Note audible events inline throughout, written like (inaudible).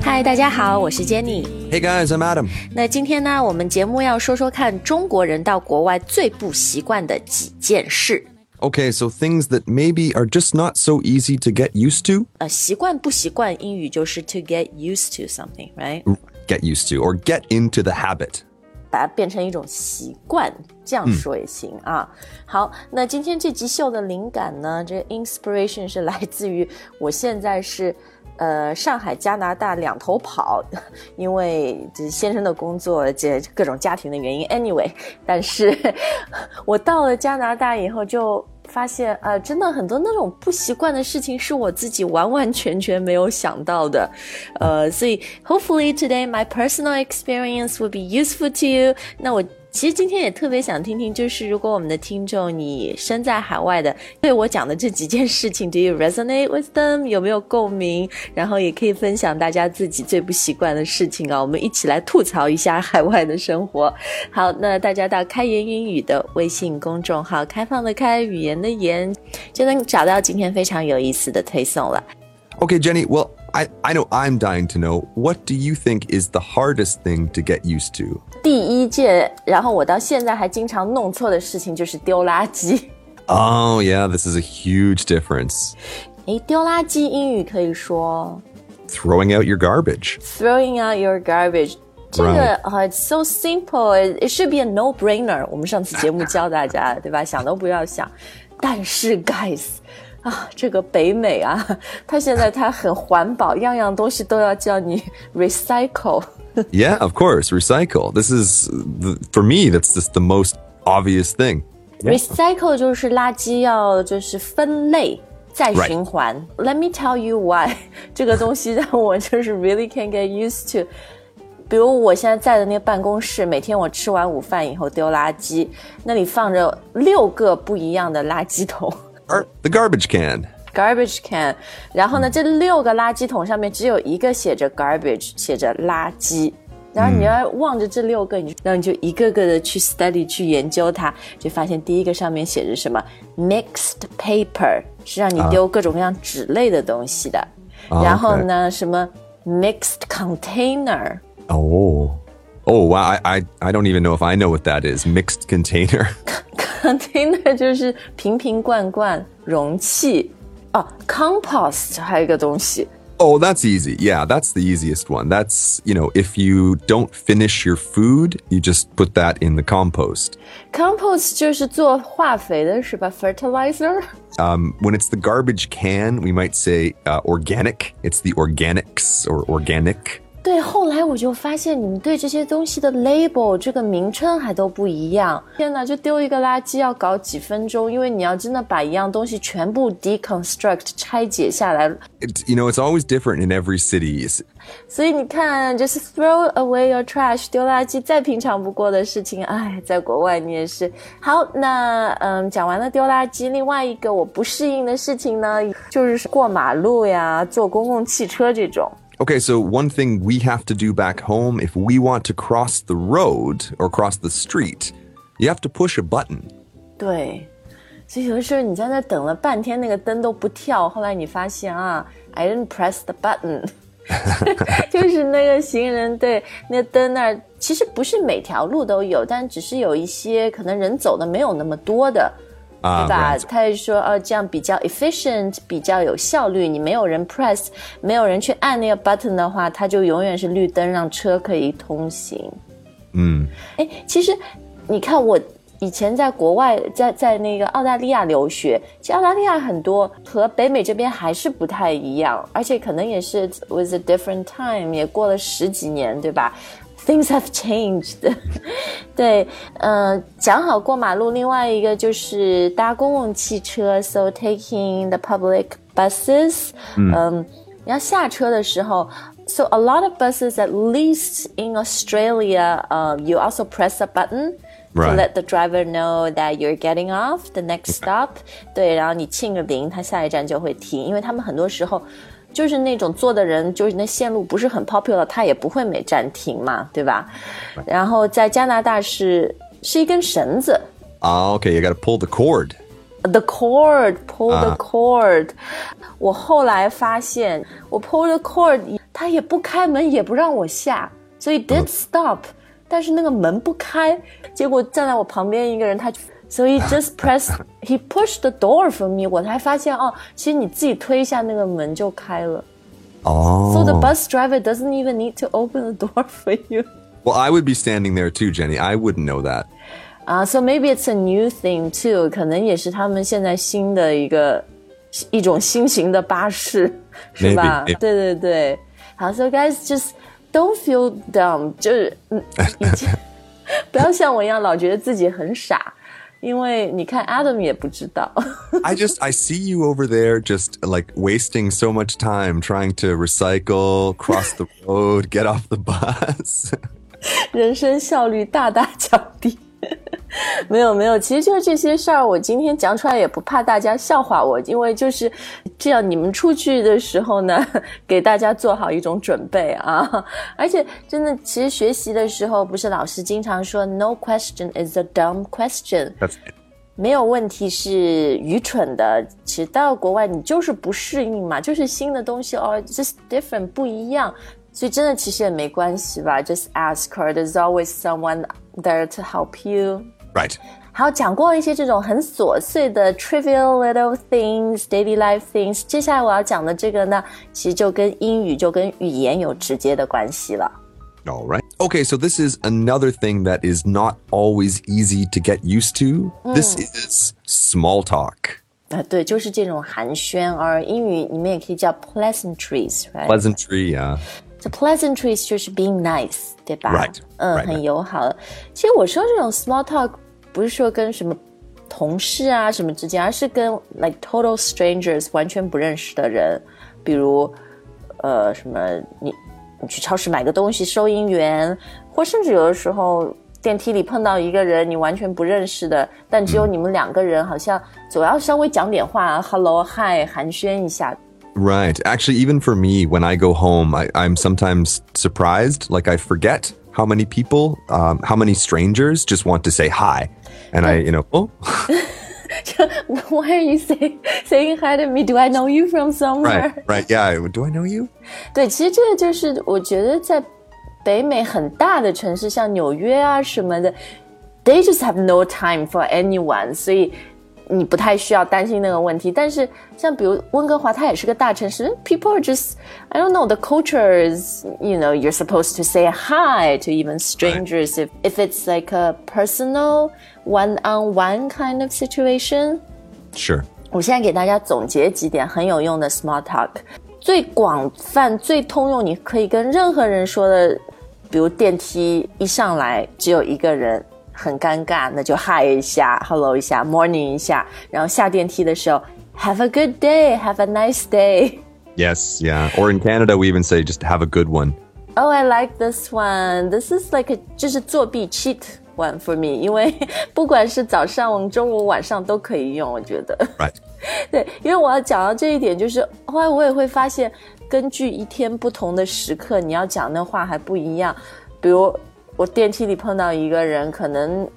嗨，大家好，我是 Jenny。Hey guys, I'm Adam. 那今天呢，我们节目要说说看中国人到国外最不习惯的几件事。Okay, so things that maybe are just not so easy to get used to. 呃，习惯不习惯，英语就是 to get used to something，right？ Get used to or get into the habit. 把它变成一种习惯，这样说也行、啊。好，那今天这集秀的灵感呢，这个 inspiration 是来自于我现在是 呃上海、加拿大两头跑，(laughs) 因为这先生的工作这各种家庭的原因，anyway，但是 (laughs) 我到了加拿大以后就。发现呃，真的很多那种不习惯的事情是我自己完完全全没有想到的，呃，所以 hopefully today my personal experience will be useful to you。那我其实今天也特别想听听，就是如果我们的听众你身在海外的，对我讲的这几件事情，do you resonate with them？有没有共鸣？然后也可以分享大家自己最不习惯的事情啊，我们一起来吐槽一下海外的生活。好，那大家到开言英语的微信公众号“开放的开，语言的言”，就能找到今天非常有意思的推送了。 Okay, Jenny, well, I, I know I'm dying to know what do you think is the hardest thing to get used to? 第一件，然后我到现在还经常弄错的事情就是丢垃圾。Oh, yeah, this is a huge difference. 诶，丢垃圾英语可以说 Throwing out your garbage. throwing out your garbage。这个.啊、so simple. It it should be a no-brainer. 我们上次节目教大家，对吧？想都不要想。但是，guys，啊，这个北美啊，它现在它很环保，样样东西都要叫你 recycle。 Yeah, (laughs) of course, recycle. This is, the, for me, that's just the most obvious thing. Recycle 就是垃圾要就是分类再循环。Let me tell you why (laughs) 这个东西让我就是 really can get used to。比如我现在在的那个办公室，每天我吃完午饭以后丢垃圾，那里放着六个不一样的垃圾桶 Or the garbage can. ，garbage can。然后呢，这六个垃圾桶上面只有一个写着 garbage，写着垃圾。然后你要望着这六个，你然后你就一个个的去 study 去研究它，就发现第一个上面写着什么 mixed paper，是让你丢各种各样纸类的东西的。然后呢，什么 mixed container， Oh. Oh, wow. I, I, I don't even know if I know what that is. Mixed container. (laughs) container (laughs) 就是瓶瓶罐罐容器哦，compost 还有一个东西 Oh, that's easy. Yeah, that's the easiest one. That's, you know, if you don't finish your food, you just put that in the compost. ，compost 就是做化肥的是吧？fertilizer。 Um, when it's the garbage can, we might say uh, organic. It's the organics or organic. 对，后来我就发现你们对这些东西的 label 这个名称还都不一样。天哪，就丢一个垃圾要搞几分钟，因为你要真的把一样东西全部 deconstruct 拆解下来，It, you know, it's always different in every city. 所以你看，就是 throw away your trash 丢垃圾再平常不过的事情。哎，在国外你也是。好，那嗯，讲完了丢垃圾，另外一个我不适应的事情呢，就是过马路呀，坐公共汽车这种。Okay, so one thing we have to do back home if we want to cross the road or cross the street, you have to push a button. 对，所以有的时候你在那等了半天，那个灯都不跳，后来你发现啊，I didn't press the button，就是那个行人对那灯那儿，其实不是每条路都有，但只是有一些可能人走的没有那么多的。 (laughs) Ah, 对吧他就说，哦，这样比较 efficient，比较有效率。你没有人 press，没有人去按那个 button 的话，它就永远是绿灯，让车可以通行。嗯，哎，其实你看我。以前在国外，在在那个澳大利亚留学，其实澳大利亚很多和北美这边还是不太一样，而且可能也是 with a different time，也过了十几年，对吧 ？Things have changed (laughs) 。对，呃，讲好过马路，另外一个就是搭公共汽车，so taking the public buses，嗯，你要下车的时候。So a lot of buses, at least in Australia, uh, you also press a button. to Right. let the driver know that you're getting off the next stop。对，然后你庆个铃，他下一站就会停，因为他们很多时候。 就是那种坐的人，就是那线路不是很 popular，他也不会每站停嘛，对吧？然后在加拿大是是一根绳子 Ah, okay, you gotta pull the cord.，the cord pull the 啊 cord。我后来发现，我 pull the cord，他也不开门，也不让我下，所以 did stop，、但是那个门不开，结果站在我旁边一个人，他 所以 just press he pushed the door for me，我才发现哦，其实你自己推一下那个门就开了。 Oh. So the bus driver doesn't even need to open the door (laughs) for you. (laughs) well, I would be standing there too, Jenny. I wouldn't know that. (laughs) 啊、s o maybe it's a new thing too，可能也是他们现在新的一个一种新型的巴士，是吧 Maybe, maybe. 对对对。好，so guys just don't feel dumb，就是嗯，已经不要像我一样老觉得自己很傻， 因为你看 Adam 也不知道。 I just I see you over there just like wasting so much time trying to recycle, cross the road, get off the bus. (laughs) 人生效率大大降低。 (laughs) 没有没有，其实就是这些事儿，我今天讲出来也不怕大家笑话我，因为就是这样，你们出去的时候呢，(laughs) 给大家做好一种准备啊。(laughs) 而且真的，其实学习的时候，不是老师经常说 “No question is a dumb question”，没有问题是愚蠢的。其实到国外你就是不适应嘛，就是新的东西哦，just different 不一样，所以真的其实也没关系吧。Just ask her. There's always someone there to help you. Right. 还有讲过一些这种很琐碎的 trivial little things, daily life things。接下来我要讲的这个呢，其实就跟英语就跟语言有直接的关系了。 All right. Okay, so this is another thing that is not always easy to get used to. This is small talk. 啊，对，就是这种寒暄，而英语你们也可以叫 pleasantries，right？ Pleasantry, yeah. The pleasantries 就是 being nice，对吧 Right, 嗯 right, 很友好的。其实我说这种 small talk 不是说跟什么同事啊什么之间，而是跟 like total strangers 完全不认识的人，比如呃什么你你去超市买个东西，收银员，或甚至有的时候。电梯里碰到一个人你完全不认识的，但只有你们两个人，好像总要稍微讲点话，hello hi 寒暄一下，Right. Actually, even for me, when I go home, I, I'm sometimes surprised. Like I forget how many people, um, how many strangers just want to say hi. And I, you know, oh, (laughs) Why are you saying saying hi to me? Do I know you from somewhere? right, right. Yeah. Do I know you? 对，其实这个就是我觉得在北美很大的城市，像纽约啊什么的，they just have no time for anyone，所以 你不太需要担心那个问题。但是像比如温哥华，它也是个大城市，people are just I don't know the culture is you know you're supposed to say hi to even strangers if if it's like a personal one on one kind of situation。 Sure. 我现在给大家总结几点很有用的 small talk，最广泛、最通用，你可以跟任何人说的，比如电梯一上来只有一个人， 很尴尬，那就 hi 一下，hello 一下，morning 一下，然后下电梯的时候，have a good day，have a nice day。 Yes. (laughs) Yeah. Or in Canada, we even say just have a good one. Oh, I like this one. This is like a 就是作弊 cheat one for me，因为不管是早上、中午、晚上都可以用，我觉得。 Right. (laughs) (laughs) 对，因为我要讲到这一点，就是后来我也会发现，根据一天不同的时刻，你要讲的话还不一样。比如 我电梯里碰到一个人，可能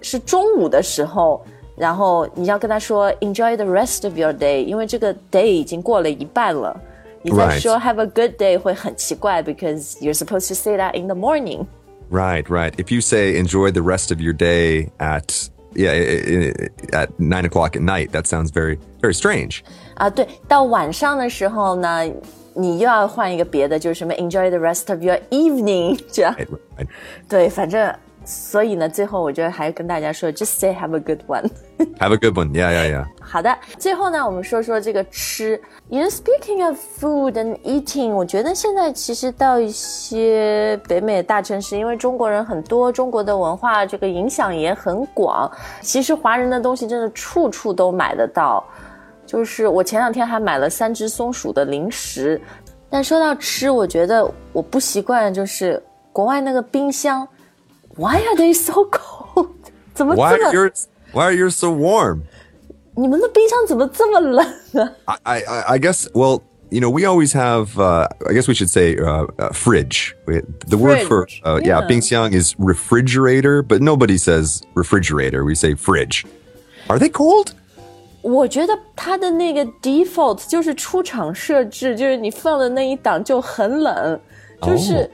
是中午的时候，然后你要跟他说 “enjoy the rest of your day”，因为这个 day 已经过了一半了。你再 Right. 说 “have a good day” 会很奇怪，because you're supposed to say that in the morning。 Right. Right. If you say enjoy the rest of your day at yeah i- i- at nine o'clock at night, that sounds very very strange. 啊，对，到晚上的时候呢， 你又要换一个别的，就是什么 enjoy the rest of your evening 这样。对，反正所以呢，最后我觉得还是跟大家说，just say have a good one。Have a good one. Yeah. Yeah. Yeah. 好的，最后呢，我们说说这个吃。You know, speaking of food and eating，我觉得现在其实到一些北美大城市，因为中国人很多，中国的文化这个影响也很广。其实华人的东西真的处处都买得到。就是我前两天还买了三只松鼠的零食。但说到吃，我觉得我不习惯，就是国外那个冰箱，Why are they so (laughs) cold？ 怎么 Why 这 are 么？ yours Why are yours so warm? 你们的冰箱怎么这么冷啊？ I, I, I guess. Well, you know, we always have. Uh, I guess we should say uh, uh, fridge. We- The word for Fridge, uh, yeah, yeah. 冰箱 is refrigerator, but nobody says refrigerator. We say fridge. Are they cold? 我觉得它的那个 default 就是出厂设置，就是你放的那一档就很冷，就是、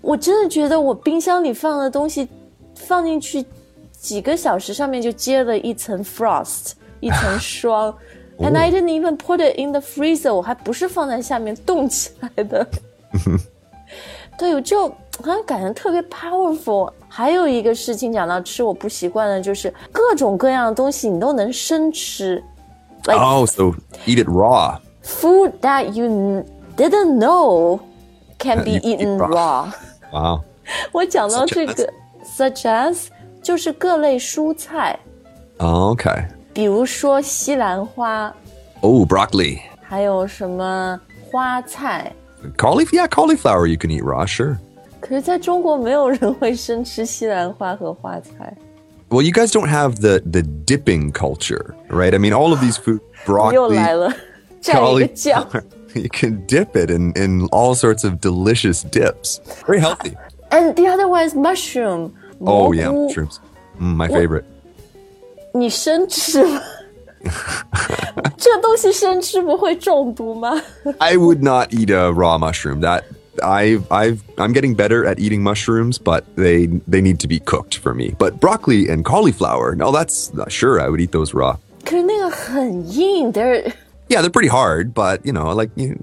我真的觉得我冰箱里放的东西放进去几个小时，上面就结了一层 frost，一层 (laughs) 霜。And I didn't even put it in the freezer，我还不是放在下面冻起来的。(laughs) 对，我就好像感觉特别 powerful。还有一个事情讲到吃，我不习惯的就是各种各样的东西你都能生吃，like Oh, so eat it raw. food that you n- didn't know can be You (laughs) can eat eaten raw. raw。 (laughs) Wow. 我讲到 Such 这 as？个，such as 就是各类蔬菜， Oh, okay. 比如说西兰花， Oh, broccoli. 还有什么花菜。 Cauliflower. Yeah, cauliflower you can eat raw. Sure. 可是在中国没有人会生吃西兰花和花菜。 Well, you guys don't have the the dipping culture, right? I mean, all of these food 又 broccoli, 来了，蘸一个酱。 cauliflower. (laughs) You can dip it in, in all sorts of delicious dips. Very healthy. And the other one is mushroom. Oh, 蘑 yeah, 菇 mushrooms. Mm, my favorite. 你生吃吗？这东西生吃不会中毒吗？ I would (laughs) (laughs) not eat a raw mushroom. That I've I've I'm getting better at eating mushrooms, but they they need to be cooked for me. But broccoli and cauliflower, no, that's sure I would eat those raw. 可是那个很硬，they're Yeah, they're pretty hard, but you know, like you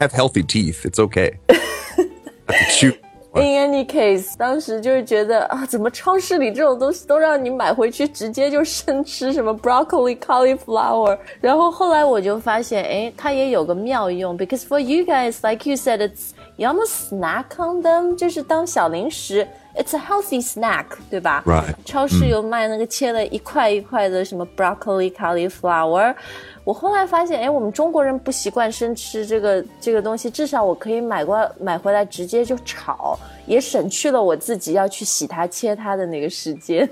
have healthy teeth. It's okay. (laughs) Have to chew. in any case，当时就是觉得啊，怎么超市里这种东西都让你买回去直接就生吃，什么 broccoli、cauliflower。然后后来我就发现，哎，它也有个妙用，because for you guys, like you said, it's you almost snack on them，就是当小零食。It's a healthy snack，对吧 Right 超市有卖那个切了一块一块的什么 broccoli、cauliflower。我后来发现，哎，我们中国人不习惯生吃这个这个东西，至少我可以买过买回来直接就炒，也省去了我自己要去洗它、切它的那个时间。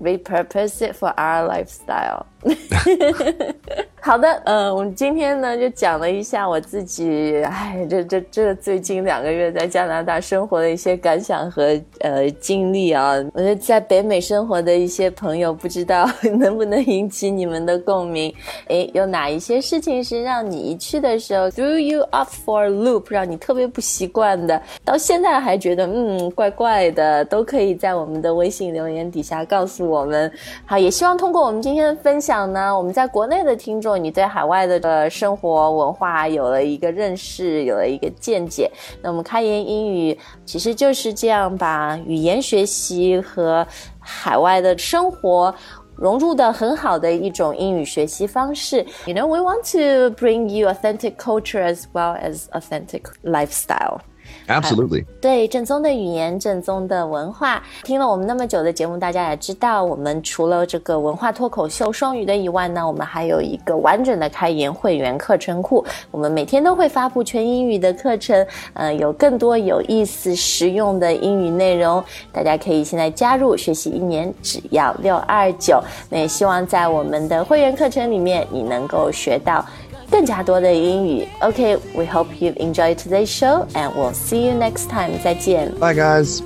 Repurpose (laughs) it for our lifestyle 。 (laughs) 好的，呃，我们今天呢就讲了一下我自己，哎，这这这最近两个月在加拿大生活的一些感想和呃经历啊。我觉得在北美生活的一些朋友，不知道 (laughs) 能不能引起你们的共鸣？诶，有哪一些事情是让你一去的时候 threw you off for a loop，让你特别不习惯的，到现在还觉得嗯怪怪的，都可以在我们的微信留言底下告诉我们。好，也希望通过我们今天的分享呢，我们在国内的听众，你对海外的呃生活文化有了一个认识，有了一个见解。那我们开言英语其实就是这样把语言学习和海外的生活。融入的很好的一种英语学习方式。You know, we want to bring you authentic culture as well as authentic lifestyle. Absolutely. 对，正宗的语言，正宗的文化。听了我们那么久的节目，大家也知道，我们除了这个文化脱口秀双语的以外呢，我们还有一个完整的开言会员课程库。我们每天都会发布全英语的课程，呃，有更多有意思、实用的英语内容，大家可以现在加入学习一年，只要六二九。那也希望在我们的会员课程里面，你能够学到。更加多的英语。OK，we、hope you've enjoyed today's show and we'll see you next time. 再见。 Bye, guys.